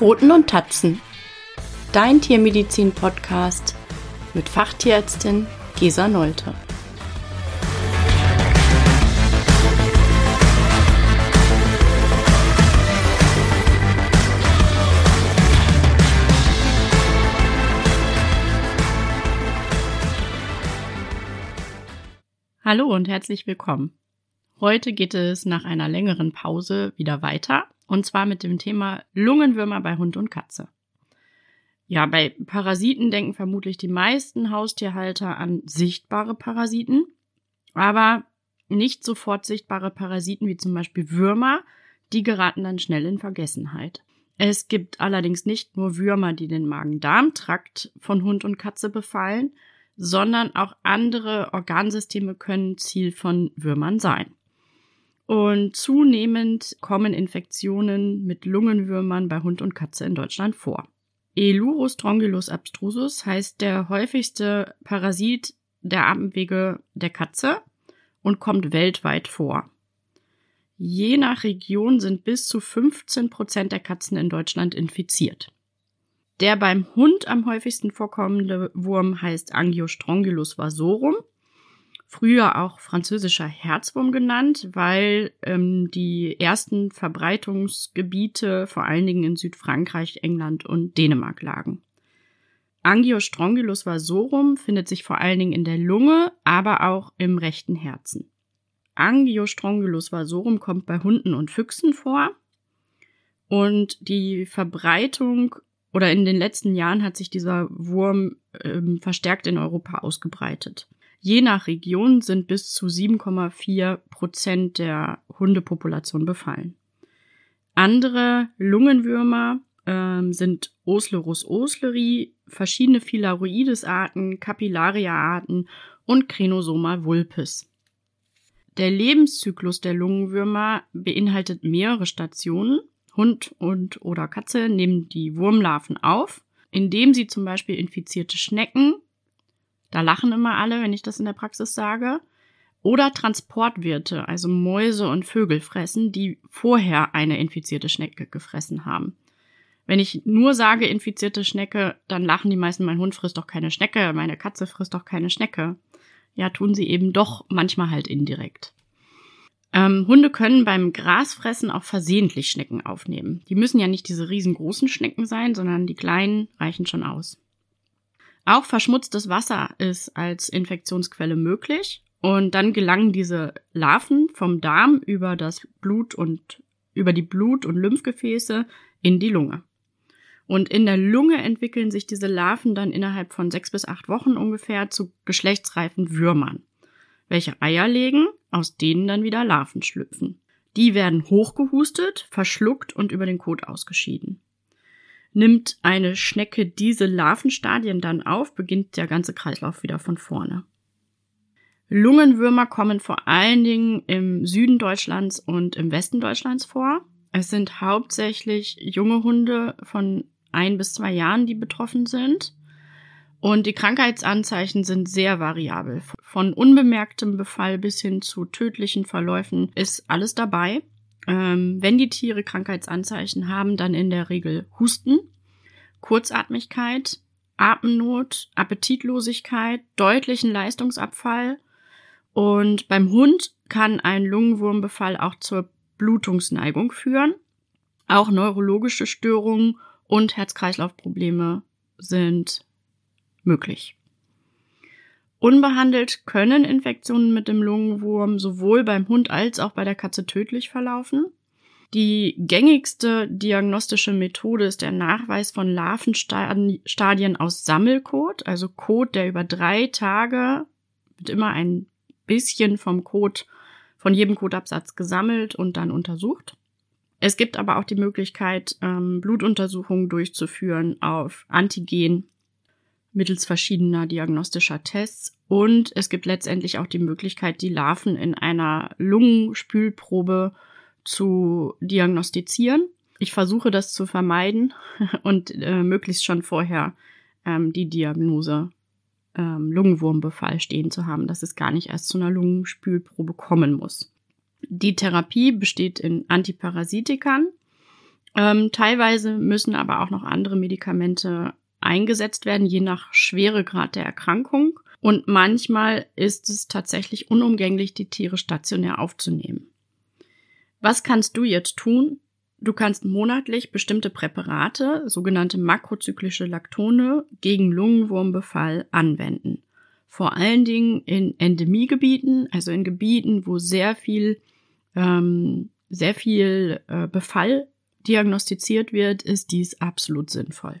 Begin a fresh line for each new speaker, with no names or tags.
Pfoten und Tatzen. Dein Tiermedizin-Podcast mit Fachtierärztin Gesa Nolte. Hallo und herzlich willkommen. Heute geht es nach einer längeren Pause wieder weiter und zwar mit dem Thema Lungenwürmer bei Hund und Katze. Ja, bei Parasiten denken vermutlich die meisten Haustierhalter an sichtbare Parasiten, aber nicht sofort sichtbare Parasiten wie zum Beispiel Würmer, die geraten dann schnell in Vergessenheit. Es gibt allerdings nicht nur Würmer, die den Magen-Darm-Trakt von Hund und Katze befallen, sondern auch andere Organsysteme können Ziel von Würmern sein. Und zunehmend kommen Infektionen mit Lungenwürmern bei Hund und Katze in Deutschland vor. Elurostrongylus abstrusus heißt der häufigste Parasit der Atemwege der Katze und kommt weltweit vor. Je nach Region sind bis zu 15 Prozent der Katzen in Deutschland infiziert. Der beim Hund am häufigsten vorkommende Wurm heißt Angiostrongylus vasorum früher auch französischer Herzwurm genannt, weil ähm, die ersten Verbreitungsgebiete vor allen Dingen in Südfrankreich, England und Dänemark lagen. Angiostrongylus vasorum findet sich vor allen Dingen in der Lunge, aber auch im rechten Herzen. Angiostrongylus vasorum kommt bei Hunden und Füchsen vor und die Verbreitung oder in den letzten Jahren hat sich dieser Wurm ähm, verstärkt in Europa ausgebreitet. Je nach Region sind bis zu 7,4 Prozent der Hundepopulation befallen. Andere Lungenwürmer ähm, sind Oslerus osleri, verschiedene Philaroides-Arten, Capillaria-Arten und Crenosoma vulpes. Der Lebenszyklus der Lungenwürmer beinhaltet mehrere Stationen. Hund und oder Katze nehmen die Wurmlarven auf, indem sie zum Beispiel infizierte Schnecken, da lachen immer alle, wenn ich das in der Praxis sage. Oder Transportwirte, also Mäuse und Vögel fressen, die vorher eine infizierte Schnecke gefressen haben. Wenn ich nur sage infizierte Schnecke, dann lachen die meisten, mein Hund frisst doch keine Schnecke, meine Katze frisst doch keine Schnecke. Ja, tun sie eben doch manchmal halt indirekt. Ähm, Hunde können beim Grasfressen auch versehentlich Schnecken aufnehmen. Die müssen ja nicht diese riesengroßen Schnecken sein, sondern die kleinen reichen schon aus. Auch verschmutztes Wasser ist als Infektionsquelle möglich und dann gelangen diese Larven vom Darm über das Blut und über die Blut- und Lymphgefäße in die Lunge. Und in der Lunge entwickeln sich diese Larven dann innerhalb von sechs bis acht Wochen ungefähr zu geschlechtsreifen Würmern, welche Eier legen, aus denen dann wieder Larven schlüpfen. Die werden hochgehustet, verschluckt und über den Kot ausgeschieden. Nimmt eine Schnecke diese Larvenstadien dann auf, beginnt der ganze Kreislauf wieder von vorne. Lungenwürmer kommen vor allen Dingen im Süden Deutschlands und im Westen Deutschlands vor. Es sind hauptsächlich junge Hunde von ein bis zwei Jahren, die betroffen sind. Und die Krankheitsanzeichen sind sehr variabel. Von unbemerktem Befall bis hin zu tödlichen Verläufen ist alles dabei. Ähm, wenn die Tiere Krankheitsanzeichen haben, dann in der Regel Husten, Kurzatmigkeit, Atemnot, Appetitlosigkeit, deutlichen Leistungsabfall und beim Hund kann ein Lungenwurmbefall auch zur Blutungsneigung führen. Auch neurologische Störungen und Herz-Kreislauf-Probleme sind möglich. Unbehandelt können Infektionen mit dem Lungenwurm sowohl beim Hund als auch bei der Katze tödlich verlaufen. Die gängigste diagnostische Methode ist der Nachweis von Larvenstadien aus Sammelkot, also Kot, der über drei Tage wird immer ein bisschen vom Kot, von jedem Kotabsatz gesammelt und dann untersucht. Es gibt aber auch die Möglichkeit, ähm, Blutuntersuchungen durchzuführen auf Antigen mittels verschiedener diagnostischer Tests. Und es gibt letztendlich auch die Möglichkeit, die Larven in einer Lungenspülprobe zu diagnostizieren. Ich versuche das zu vermeiden und äh, möglichst schon vorher ähm, die Diagnose ähm, Lungenwurmbefall stehen zu haben, dass es gar nicht erst zu einer Lungenspülprobe kommen muss. Die Therapie besteht in Antiparasitikern Ähm, teilweise müssen aber auch noch andere Medikamente eingesetzt werden, je nach Schweregrad der Erkrankung. Und manchmal ist es tatsächlich unumgänglich, die Tiere stationär aufzunehmen. Was kannst du jetzt tun? Du kannst monatlich bestimmte Präparate, sogenannte makrozyklische Laktone, gegen Lungenwurmbefall anwenden. Vor allen Dingen in Endemiegebieten, also in Gebieten, wo sehr viel, ähm, sehr viel äh, Befall diagnostiziert wird, ist dies absolut sinnvoll.